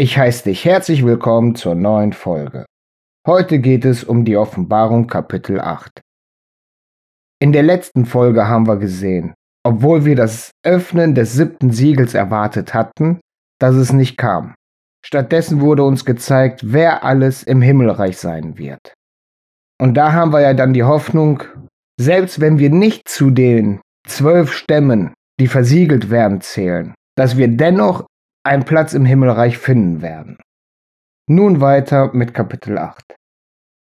Ich heiße dich herzlich willkommen zur neuen Folge. Heute geht es um die Offenbarung Kapitel 8. In der letzten Folge haben wir gesehen, obwohl wir das Öffnen des siebten Siegels erwartet hatten, dass es nicht kam. Stattdessen wurde uns gezeigt, wer alles im Himmelreich sein wird. Und da haben wir ja dann die Hoffnung, selbst wenn wir nicht zu den zwölf Stämmen, die versiegelt werden, zählen, dass wir dennoch einen Platz im Himmelreich finden werden. Nun weiter mit Kapitel 8.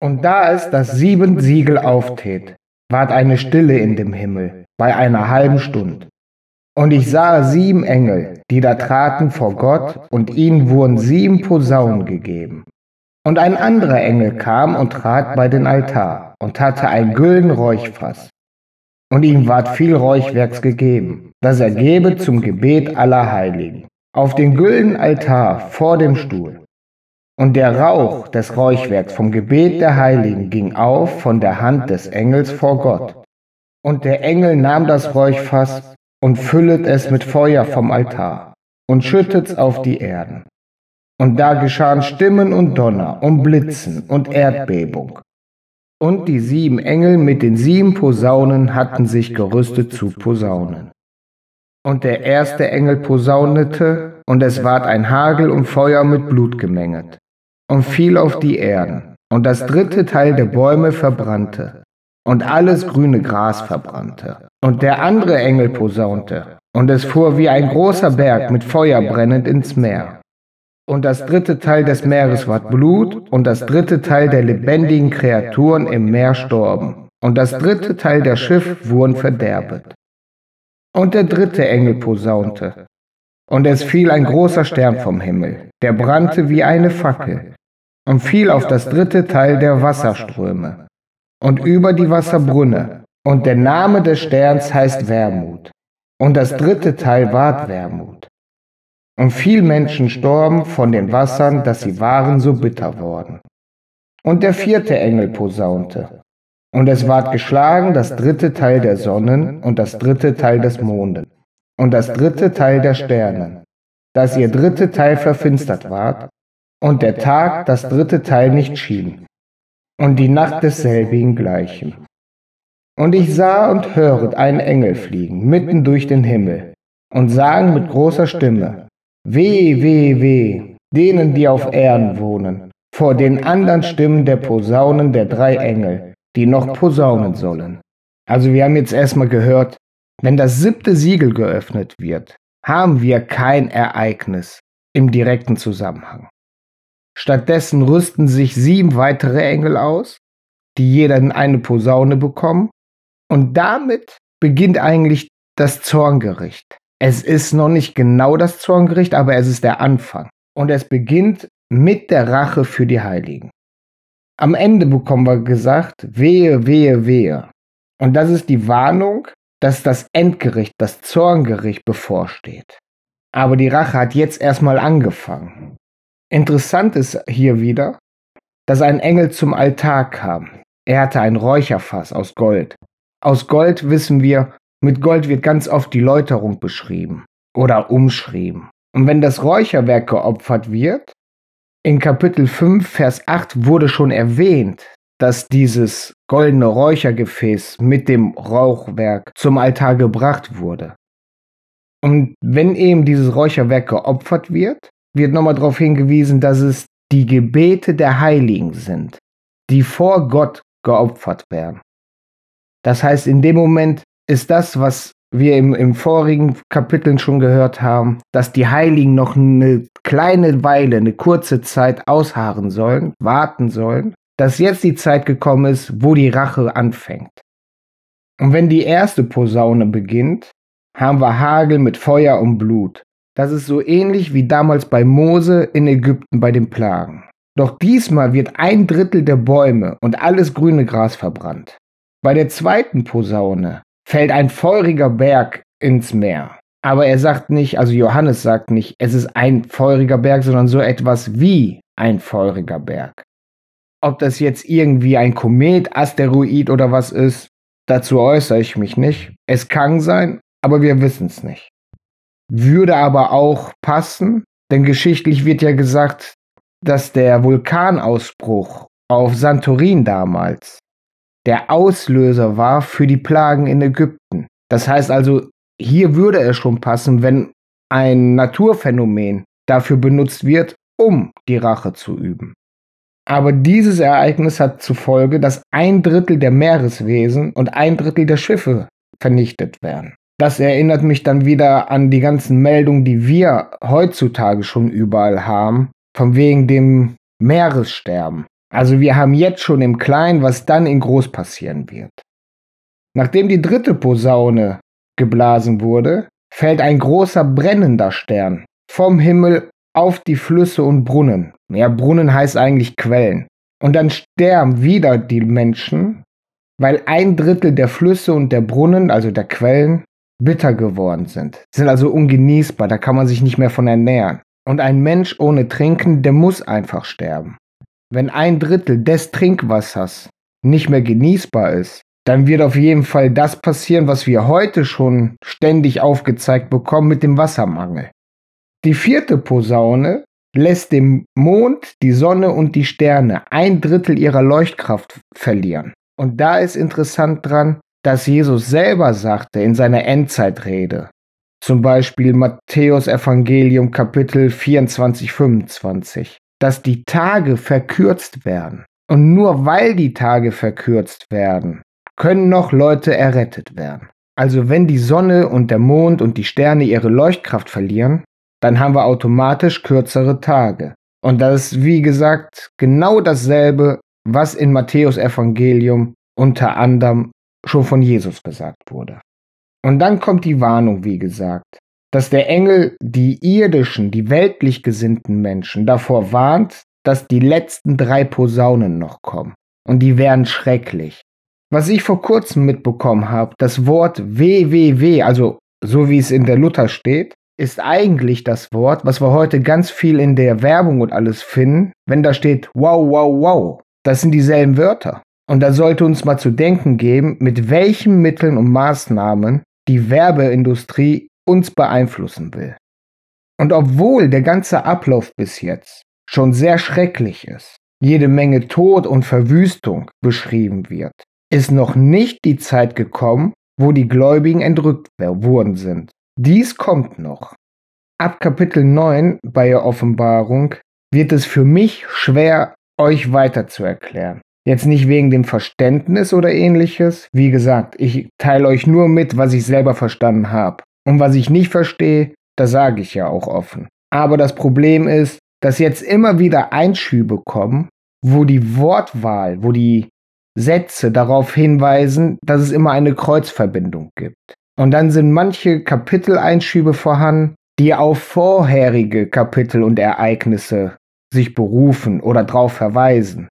Und da es das sieben Siegel auftät, ward eine Stille in dem Himmel bei einer halben Stunde. Und ich sah sieben Engel, die da traten vor Gott, und ihnen wurden sieben Posaunen gegeben. Und ein anderer Engel kam und trat bei den Altar und hatte ein gülden Räuchfass. Und ihm ward viel Räuchwerks gegeben, das er gebe zum Gebet aller Heiligen auf den güldenen Altar vor dem Stuhl. Und der Rauch des Räuchwerks vom Gebet der Heiligen ging auf von der Hand des Engels vor Gott. Und der Engel nahm das Räuchfass und füllet es mit Feuer vom Altar und schüttet's auf die Erden. Und da geschahen Stimmen und Donner und Blitzen und Erdbebung. Und die sieben Engel mit den sieben Posaunen hatten sich gerüstet zu Posaunen. Und der erste Engel posaunete, und es ward ein Hagel und Feuer mit Blut gemenget, und fiel auf die Erden, und das dritte Teil der Bäume verbrannte, und alles grüne Gras verbrannte. Und der andere Engel posaunte, und es fuhr wie ein großer Berg mit Feuer brennend ins Meer. Und das dritte Teil des Meeres ward Blut, und das dritte Teil der lebendigen Kreaturen im Meer storben, und das dritte Teil der Schiff wurden verderbet. Und der dritte Engel posaunte. Und es fiel ein großer Stern vom Himmel, der brannte wie eine Fackel und fiel auf das dritte Teil der Wasserströme und über die Wasserbrunne. Und der Name des Sterns heißt Wermut. Und das dritte Teil ward Wermut. Und viel Menschen storben von den Wassern, dass sie waren so bitter worden. Und der vierte Engel posaunte. Und es ward geschlagen das dritte Teil der Sonnen und das dritte Teil des Mondes und das dritte Teil der Sterne, dass ihr dritte Teil verfinstert ward und der Tag das dritte Teil nicht schien und die Nacht desselbigen gleichen. Und ich sah und höret einen Engel fliegen mitten durch den Himmel und sagen mit großer Stimme, Weh, weh, weh, denen, die auf Erden wohnen, vor den anderen Stimmen der Posaunen der drei Engel, die noch posaunen sollen. Also wir haben jetzt erstmal gehört, wenn das siebte Siegel geöffnet wird, haben wir kein Ereignis im direkten Zusammenhang. Stattdessen rüsten sich sieben weitere Engel aus, die jeder eine Posaune bekommen, und damit beginnt eigentlich das Zorngericht. Es ist noch nicht genau das Zorngericht, aber es ist der Anfang. Und es beginnt mit der Rache für die Heiligen. Am Ende bekommen wir gesagt, wehe, wehe, wehe. Und das ist die Warnung, dass das Endgericht, das Zorngericht bevorsteht. Aber die Rache hat jetzt erstmal angefangen. Interessant ist hier wieder, dass ein Engel zum Altar kam. Er hatte ein Räucherfass aus Gold. Aus Gold wissen wir, mit Gold wird ganz oft die Läuterung beschrieben oder umschrieben. Und wenn das Räucherwerk geopfert wird, in Kapitel 5, Vers 8 wurde schon erwähnt, dass dieses goldene Räuchergefäß mit dem Rauchwerk zum Altar gebracht wurde. Und wenn eben dieses Räucherwerk geopfert wird, wird nochmal darauf hingewiesen, dass es die Gebete der Heiligen sind, die vor Gott geopfert werden. Das heißt, in dem Moment ist das, was wir im, im vorigen Kapiteln schon gehört haben, dass die Heiligen noch eine kleine Weile, eine kurze Zeit ausharren sollen, warten sollen, dass jetzt die Zeit gekommen ist, wo die Rache anfängt. Und wenn die erste Posaune beginnt, haben wir Hagel mit Feuer und Blut. Das ist so ähnlich wie damals bei Mose in Ägypten bei den Plagen. Doch diesmal wird ein Drittel der Bäume und alles grüne Gras verbrannt. Bei der zweiten Posaune fällt ein feuriger Berg ins Meer. Aber er sagt nicht, also Johannes sagt nicht, es ist ein feuriger Berg, sondern so etwas wie ein feuriger Berg. Ob das jetzt irgendwie ein Komet, Asteroid oder was ist, dazu äußere ich mich nicht. Es kann sein, aber wir wissen es nicht. Würde aber auch passen, Denn geschichtlich wird ja gesagt, dass der Vulkanausbruch auf Santorin damals der Auslöser war für die Plagen in Ägypten. Das heißt also, hier würde es schon passen, wenn ein Naturphänomen dafür benutzt wird, um die Rache zu üben. Aber dieses Ereignis hat zur Folge, dass ein Drittel der Meereswesen und ein Drittel der Schiffe vernichtet werden. Das erinnert mich dann wieder an die ganzen Meldungen, die wir heutzutage schon überall haben, von wegen dem Meeressterben. Also wir haben jetzt schon im Kleinen, was dann in Groß passieren wird. Nachdem die dritte Posaune geblasen wurde, fällt ein großer brennender Stern vom Himmel auf die Flüsse und Brunnen. Ja, Brunnen heißt eigentlich Quellen. Und dann sterben wieder die Menschen, weil ein Drittel der Flüsse und der Brunnen, also der Quellen, bitter geworden sind. Sind also ungenießbar, da kann man sich nicht mehr von ernähren. Und ein Mensch ohne Trinken, der muss einfach sterben. Wenn ein Drittel des Trinkwassers nicht mehr genießbar ist, dann wird auf jeden Fall das passieren, was wir heute schon ständig aufgezeigt bekommen mit dem Wassermangel. Die vierte Posaune lässt dem Mond, die Sonne und die Sterne ein Drittel ihrer Leuchtkraft verlieren. Und da ist interessant dran, dass Jesus selber sagte in seiner Endzeitrede, zum Beispiel Matthäus Evangelium Kapitel 24, 25, dass die Tage verkürzt werden. Und nur weil die Tage verkürzt werden, können noch Leute errettet werden. Also wenn die Sonne und der Mond und die Sterne ihre Leuchtkraft verlieren, dann haben wir automatisch kürzere Tage. Und das ist, wie gesagt, genau dasselbe, was in Matthäus Evangelium unter anderem schon von Jesus gesagt wurde. Und dann kommt die Warnung, wie gesagt, dass der Engel die irdischen, die weltlich gesinnten Menschen davor warnt, dass die letzten drei Posaunen noch kommen. Und die wären schrecklich. Was ich vor kurzem mitbekommen habe, das Wort WWW, also so wie es in der Luther steht, ist eigentlich das Wort, was wir heute ganz viel in der Werbung und alles finden, wenn da steht wow, wow, wow. Das sind dieselben Wörter. Und da sollte uns mal zu denken geben, mit welchen Mitteln und Maßnahmen die Werbeindustrie uns beeinflussen will. Und obwohl der ganze Ablauf bis jetzt schon sehr schrecklich ist, jede Menge Tod und Verwüstung beschrieben wird, ist noch nicht die Zeit gekommen, wo die Gläubigen entrückt worden sind. Dies kommt noch. Ab Kapitel 9 bei der Offenbarung wird es für mich schwer, euch weiter zu erklären. Jetzt nicht wegen dem Verständnis oder ähnliches. Wie gesagt, ich teile euch nur mit, was ich selber verstanden habe. Und was ich nicht verstehe, das sage ich ja auch offen. Aber das Problem ist, dass jetzt immer wieder Einschübe kommen, wo die Wortwahl, wo die Sätze darauf hinweisen, dass es immer eine Kreuzverbindung gibt. Und dann sind manche Kapiteleinschübe vorhanden, die auf vorherige Kapitel und Ereignisse sich berufen oder darauf verweisen.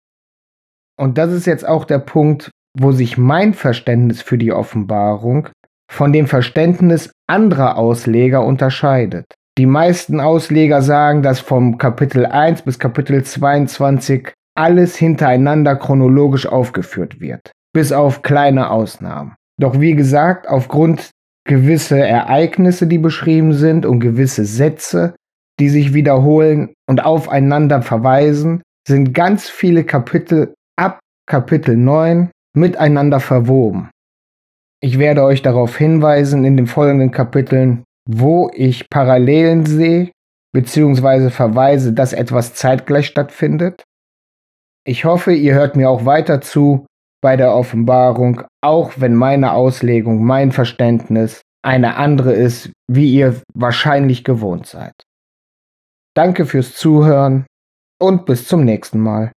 Und das ist jetzt auch der Punkt, wo sich mein Verständnis für die Offenbarung von dem Verständnis anderer Ausleger unterscheidet. Die meisten Ausleger sagen, dass vom Kapitel 1 bis Kapitel 22 alles hintereinander chronologisch aufgeführt wird, bis auf kleine Ausnahmen. Doch wie gesagt, aufgrund gewisse Ereignisse, die beschrieben sind und gewisse Sätze, die sich wiederholen und aufeinander verweisen, sind ganz viele Kapitel ab Kapitel 9 miteinander verwoben. Ich werde euch darauf hinweisen in den folgenden Kapiteln, wo ich Parallelen sehe bzw. verweise, dass etwas zeitgleich stattfindet. Ich hoffe, ihr hört mir auch weiter zu bei der Offenbarung, auch wenn meine Auslegung, mein Verständnis eine andere ist, wie ihr wahrscheinlich gewohnt seid. Danke fürs Zuhören und bis zum nächsten Mal.